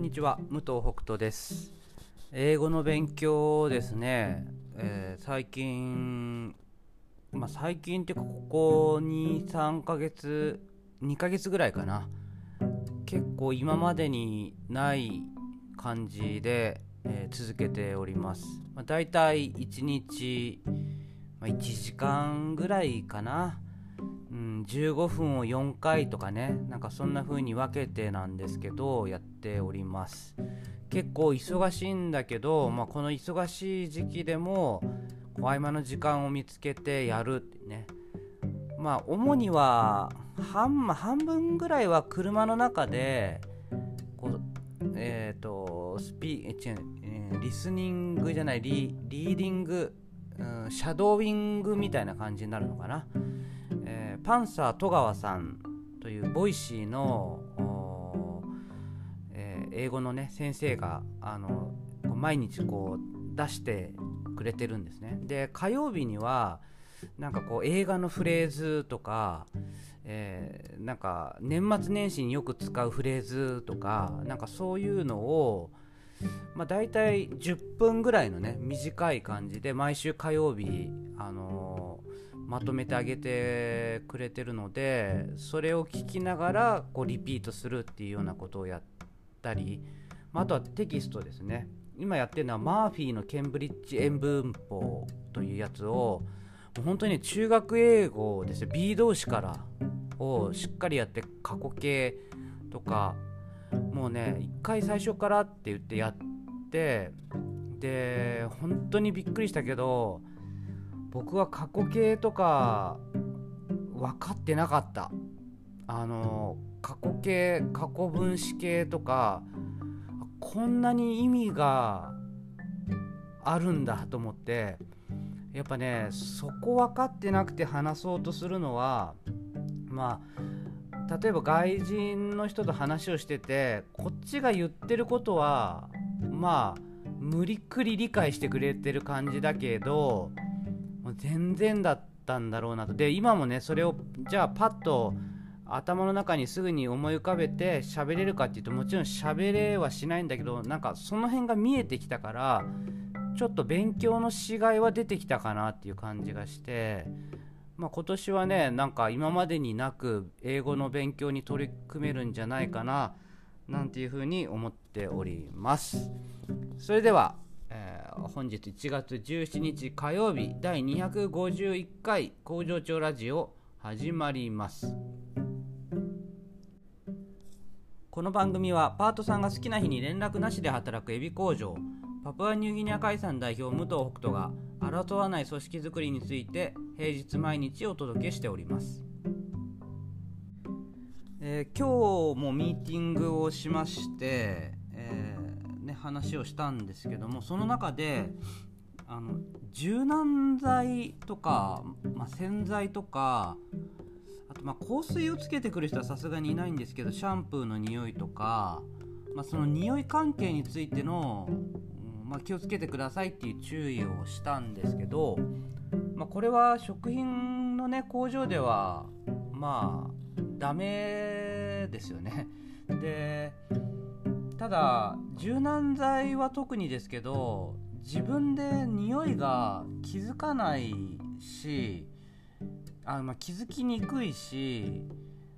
んにちは武藤北斗です。英語の勉強ですね、えー、最近まあ最近っていうかここ23ヶ月2ヶ月ぐらいかな。結構今までにない感じで、えー、続けております、まあ、大体1日、まあ、1時間ぐらいかな。うん、15分を4回とかねなんかそんな風に分けてなんですけどやっております。結構忙しいんだけど、まあ、この忙しい時期でも合間の時間を見つけてやるってね。まあ主には半,、半分ぐらいは車の中でこうえっ、ー、とスピえ違う、えー、リスニングじゃないリリーディング、うん、シャドーイングみたいな感じになるのかな。パンサー戸川さんというボイシーの、えー、英語のね先生があの毎日こう出してくれてるんですね。で火曜日にはなんかこう映画のフレーズとか、えー、なんか年末年始によく使うフレーズとかなんかそういうのをまあ、大体10分ぐらいのね短い感じで毎週火曜日、あのまとめてあげてくれてるのでそれを聞きながらこうリピートするっていうようなことをやったり、まあ、あとはテキストですね。今やってるのはマーフィーのケンブリッジ円文法というやつをもう本当に、ね、中学英語ですよ B 動詞からをしっかりやって過去形とかもうね一回最初からって言ってやってで本当にびっくりしたけど僕は過去形とか分かってなかった。あの過去形過去分詞形とかこんなに意味があるんだと思ってやっぱねそこ分かってなくて話そうとするのはまあ例えば外人の人と話をしててこっちが言ってることはまあ無理くり理解してくれてる感じだけどもう全然だったんだろうなと。で今もねそれをじゃあパッと頭の中にすぐに思い浮かべて喋れるかっていうともちろん喋れはしないんだけどなんかその辺が見えてきたからちょっと勉強のしがいは出てきたかなっていう感じがして、まあ、今年はねなんか今までになく英語の勉強に取り組めるんじゃないかななんていうふうに思っております。それではえー、本日1月17日火曜日第251回工場長ラジオ始まります。この番組はパートさんが好きな日に連絡なしで働くエビ工場パプアニューギニア海産代表武藤北斗が争わない組織づくりについて平日毎日お届けしております、えー、今日もミーティングをしましてえね話をしたんですけどもその中であの柔軟剤とか、まあ、洗剤とかあとま香水をつけてくる人はさすがにいないんですけどシャンプーの匂いとか、まあ、その匂い関係についての、まあ、気をつけてくださいっていう注意をしたんですけど、まあ、これは食品のね工場ではまあダメですよね。でただ柔軟剤は特にですけど自分で匂いが気づかないしあ、まあ、気づきにくいし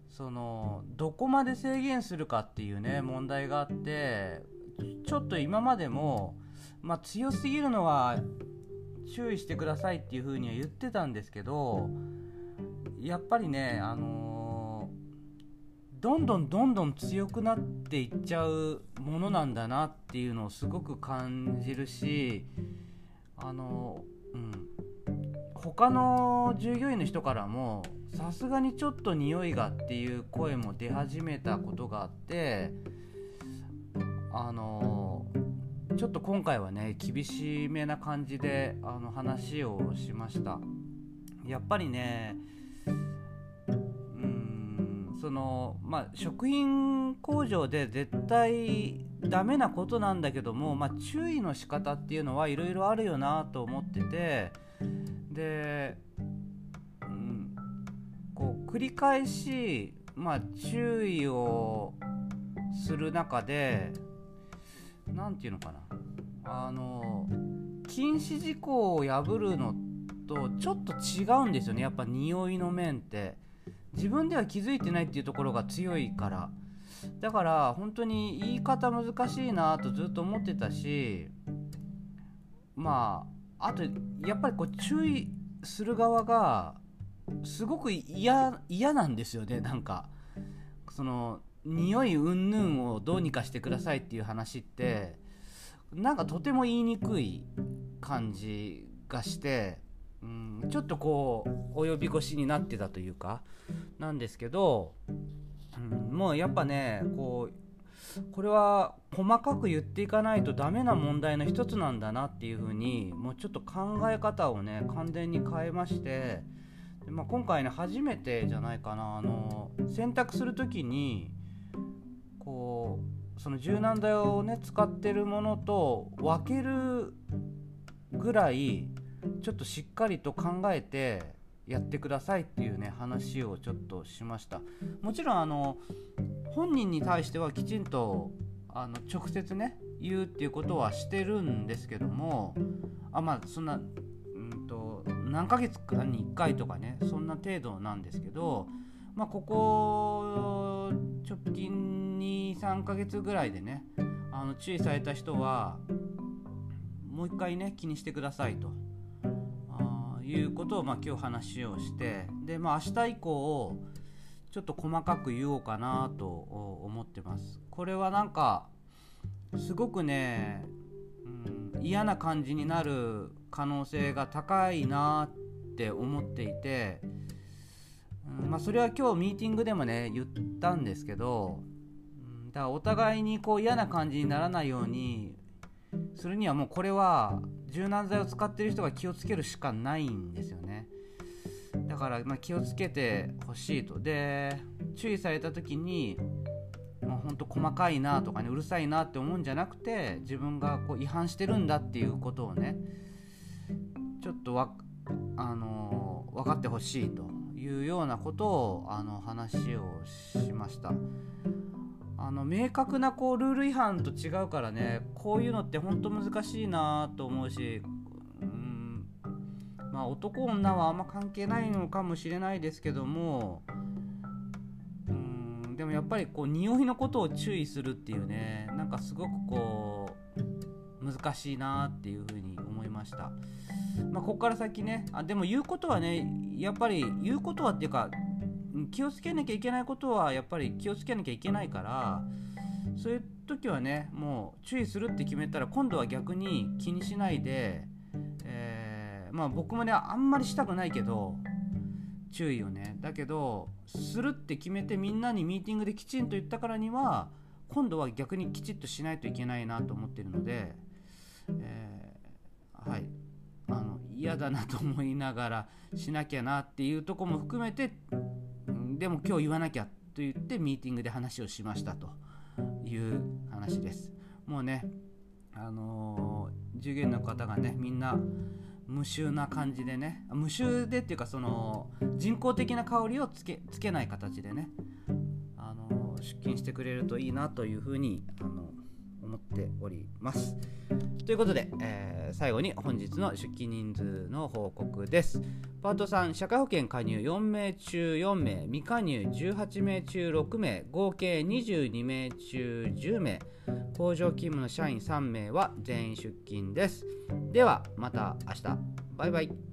そのどこまで制限するかっていうね問題があってちょっと今までも、まあ、強すぎるのは注意してくださいっていう風には言ってたんですけどやっぱりねあのどんどんどんどん強くなっていっちゃうものなんだなっていうのをすごく感じるしあのうん。他の従業員の人からもさすがにちょっと匂いがっていう声も出始めたことがあってあのちょっと今回はね厳しめな感じであの話をしました。やっぱりねうんそのまあ、食品工場で絶対ダメなことなんだけども、まあ、注意の仕方っていうのはいろいろあるよなと思っててで、うん、こう繰り返し、まあ、注意をする中で何て言うのかな。あの禁止事項を破るのとちょっと違うんですよね。やっぱ匂いの面って。自分では気づいてないっていうところが強いから。だから本当に言い方難しいなとずっと思ってたしまああとやっぱりこう注意する側がすごく嫌嫌なんですよね。なんかその匂い云々をどうにかしてくださいっていう話ってなんかとても言いにくい感じがして、うん、ちょっとこう及び腰になってたというかなんですけど、うん、もうやっぱねこうこれは細かく言っていかないとダメな問題の一つなんだなっていうふうにもうちょっと考え方をね完全に変えましてで、まあ、今回ね初めてじゃないかなあの選択する時にこうその柔軟剤をね使ってるものと分けるぐらいちょっとしっかりと考えてやってくださいっていうね話をちょっとしました。もちろんあの本人に対してはきちんとあの直接ね言うっていうことはしてるんですけどもあまあそんなうんと何ヶ月かに1回とかねそんな程度なんですけどまあここ直近23ヶ月ぐらいでねあの注意された人はもう一回ね気にしてくださいと。いうことを、まあ、今日話をしてで、まあ、明日以降ちょっと細かく言おうかなと思ってます。これはなんかすごくね、うん、嫌な感じになる可能性が高いなって思っていて、まあ、それは今日ミーティングでもね言ったんですけど、だからお互いにこう嫌な感じにならないようにするにはもうこれは柔軟剤を使ってる人が気をつけるしかないんですよね。だからま気をつけてほしいと。で注意された時にまあ、ほんと細かいなとかねうるさいなって思うんじゃなくて自分がこう違反してるんだっていうことをねちょっとわ、あのー、分かってほしいと。いうようなことをあの話をしました。あの明確なこうルール違反と違うからねこういうのって本当難しいなと思うしうんまあ男女はあんま関係ないのかもしれないですけどもうんでもやっぱりこう匂いのことを注意するっていうねなんかすごくこう難しいなっていうふうにました。まあ、ここから先ねあでも言うことはねやっぱり言うことはっていうか気をつけなきゃいけないことはやっぱり気をつけなきゃいけないからそういう時はねもう注意するって決めたら今度は逆に気にしないで、えー、まあ僕もねあんまりしたくないけど注意をねだけどするって決めてみんなにミーティングできちんと言ったからには今度は逆にきちっとしないといけないなと思ってるので、え、嫌だなと思いながらしなきゃなっていうとこも含めてでも今日言わなきゃと言ってミーティングで話をしましたという話です。もうね、あのー、従業員の方がね、みんな無臭な感じでね、無臭でっていうか、その人工的な香りをつけつけない形でね、あのー、出勤してくれるといいなというふうに、あの思っております。ということで、えー、最後に本日の出勤人数の報告です。パート3、社会保険加入4名中4名、未加入18名中6名、合計22名中10名、工場勤務の社員3名は全員出勤です。では、また明日。バイバイ。